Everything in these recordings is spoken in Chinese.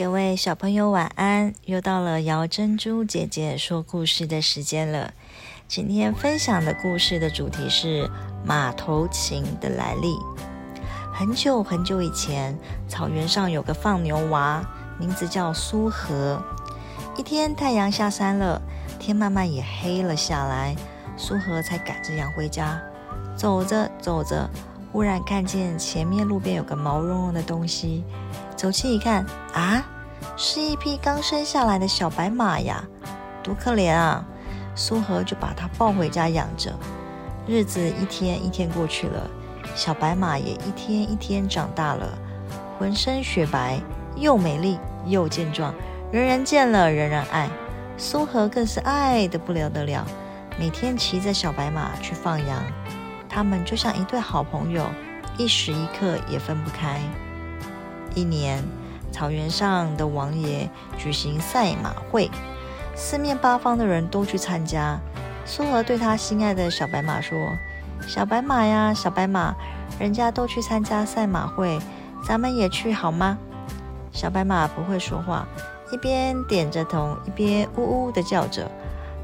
各位小朋友晚安！又到了姚珍珠姐姐说故事的时间了。今天分享的故事的主题是马头琴的来历。很久很久以前，草原上有个放牛娃，名字叫苏和。一天太阳下山了，天慢慢也黑了下来，苏和才赶着羊回家。走着走着，忽然看见前面路边有个毛茸茸的东西，走近一看，啊，是一匹刚生下来的小白马呀，多可怜啊！苏荷就把它抱回家养着。日子一天一天过去了，小白马也一天一天长大了，浑身雪白，又美丽又健壮，人人见了人人爱。苏荷更是爱得不了得了，每天骑着小白马去放羊，他们就像一对好朋友，一时一刻也分不开。一年，草原上的王爷举行赛马会。四面八方的人都去参加。苏和对他心爱的小白马说：“小白马呀，小白马，人家都去参加赛马会，咱们也去好吗？”小白马不会说话，一边点着头，一边呜呜的叫着，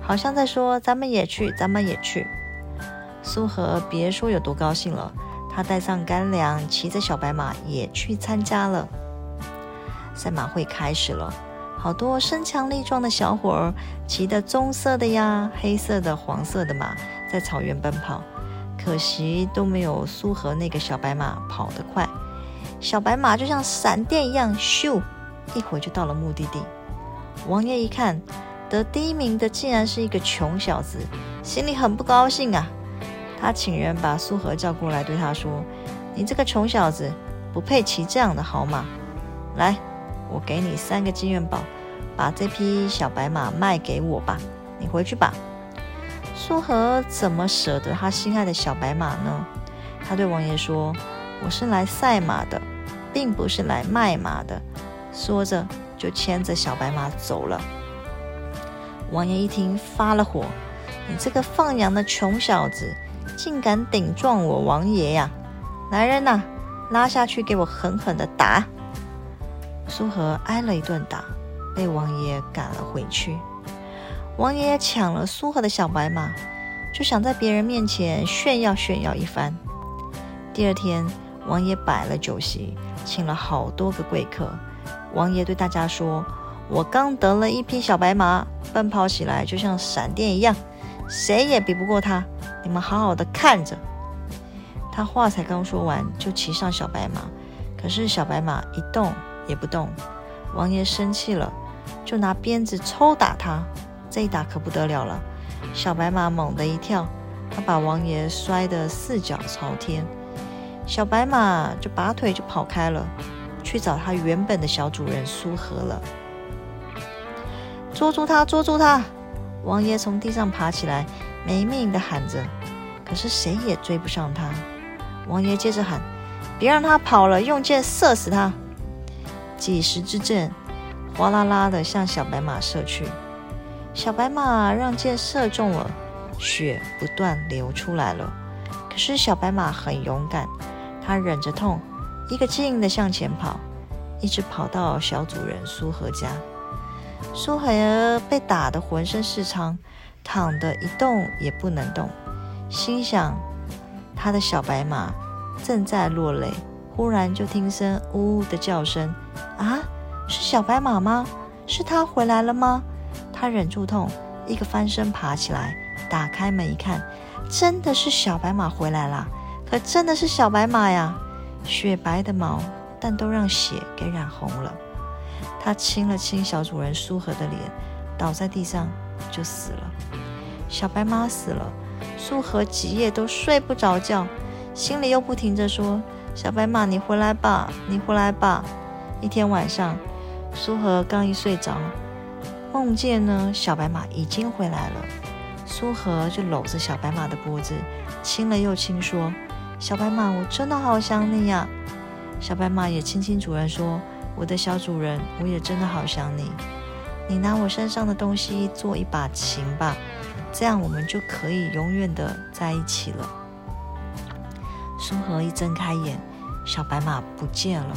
好像在说：“咱们也去，咱们也去。”苏和别说有多高兴了，他带上干粮，骑着小白马也去参加了。赛马会开始了。好多身强力壮的小伙儿骑的棕色的呀、黑色的、黄色的马在草原奔跑，可惜都没有苏和那个小白马跑得快。小白马就像闪电一样，咻，一会儿就到了目的地。王爷一看，得第一名的竟然是一个穷小子，心里很不高兴啊。他请人把苏和叫过来，对他说：“你这个穷小子，不配骑这样的好马，来。”我给你三个金元宝，把这匹小白马卖给我吧。你回去吧。苏和怎么舍得他心爱的小白马呢？他对王爷说：“我是来赛马的，并不是来卖马的。”说着就牵着小白马走了。王爷一听发了火：“你这个放羊的穷小子，竟敢顶撞我王爷呀！来人呐，拉下去给我狠狠的打！”苏和挨了一顿打，被王爷赶了回去。王爷抢了苏和的小白马，就想在别人面前炫耀炫耀一番。第二天，王爷摆了酒席，请了好多个贵客。王爷对大家说：“我刚得了一匹小白马，奔跑起来就像闪电一样，谁也比不过它。你们好好的看着。”他话才刚说完，就骑上小白马，可是小白马一动。也不动，王爷生气了，就拿鞭子抽打他。这一打可不得了了，小白马猛地一跳，他把王爷摔得四脚朝天。小白马就拔腿就跑开了，去找他原本的小主人苏和了。捉住他，捉住他！王爷从地上爬起来，没命的喊着，可是谁也追不上他。王爷接着喊：“别让他跑了，用箭射死他！”几十支箭哗啦啦的向小白马射去，小白马让箭射中了，血不断流出来了。可是小白马很勇敢，它忍着痛，一个劲的向前跑，一直跑到小主人苏和家。苏和被打得浑身是伤，躺得一动也不能动，心想他的小白马正在落泪。忽然就听声呜呜的叫声，啊，是小白马吗？是他回来了吗？他忍住痛，一个翻身爬起来，打开门一看，真的是小白马回来了。可真的是小白马呀，雪白的毛，但都让血给染红了。他亲了亲小主人苏和的脸，倒在地上就死了。小白马死了，苏和几夜都睡不着觉，心里又不停着说。小白马，你回来吧，你回来吧。一天晚上，苏和刚一睡着，梦见呢，小白马已经回来了。苏和就搂着小白马的脖子，亲了又亲，说：“小白马，我真的好想你呀。”小白马也亲亲主人，说：“我的小主人，我也真的好想你。你拿我身上的东西做一把琴吧，这样我们就可以永远的在一起了。”苏和一睁开眼，小白马不见了。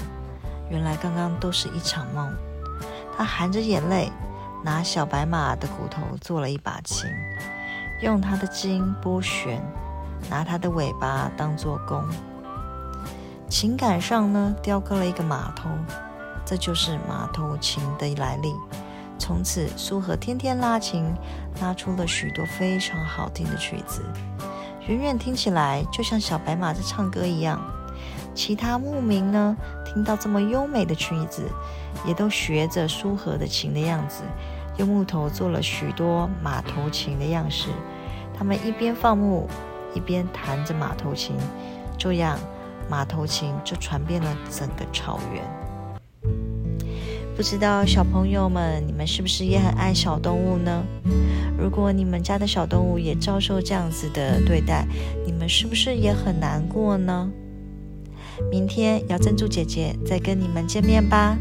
原来刚刚都是一场梦。他含着眼泪，拿小白马的骨头做了一把琴，用它的筋拨弦，拿它的尾巴当做弓。琴杆上呢，雕刻了一个马头，这就是马头琴的来历。从此，苏和天天拉琴，拉出了许多非常好听的曲子，远远听起来就像小白马在唱歌一样。其他牧民呢，听到这么优美的曲子，也都学着苏和的琴的样子，用木头做了许多马头琴的样式。他们一边放牧，一边弹着马头琴，这样马头琴就传遍了整个草原。不知道小朋友们，你们是不是也很爱小动物呢？如果你们家的小动物也遭受这样子的对待，你们是不是也很难过呢？明天姚珍珠姐姐再跟你们见面吧。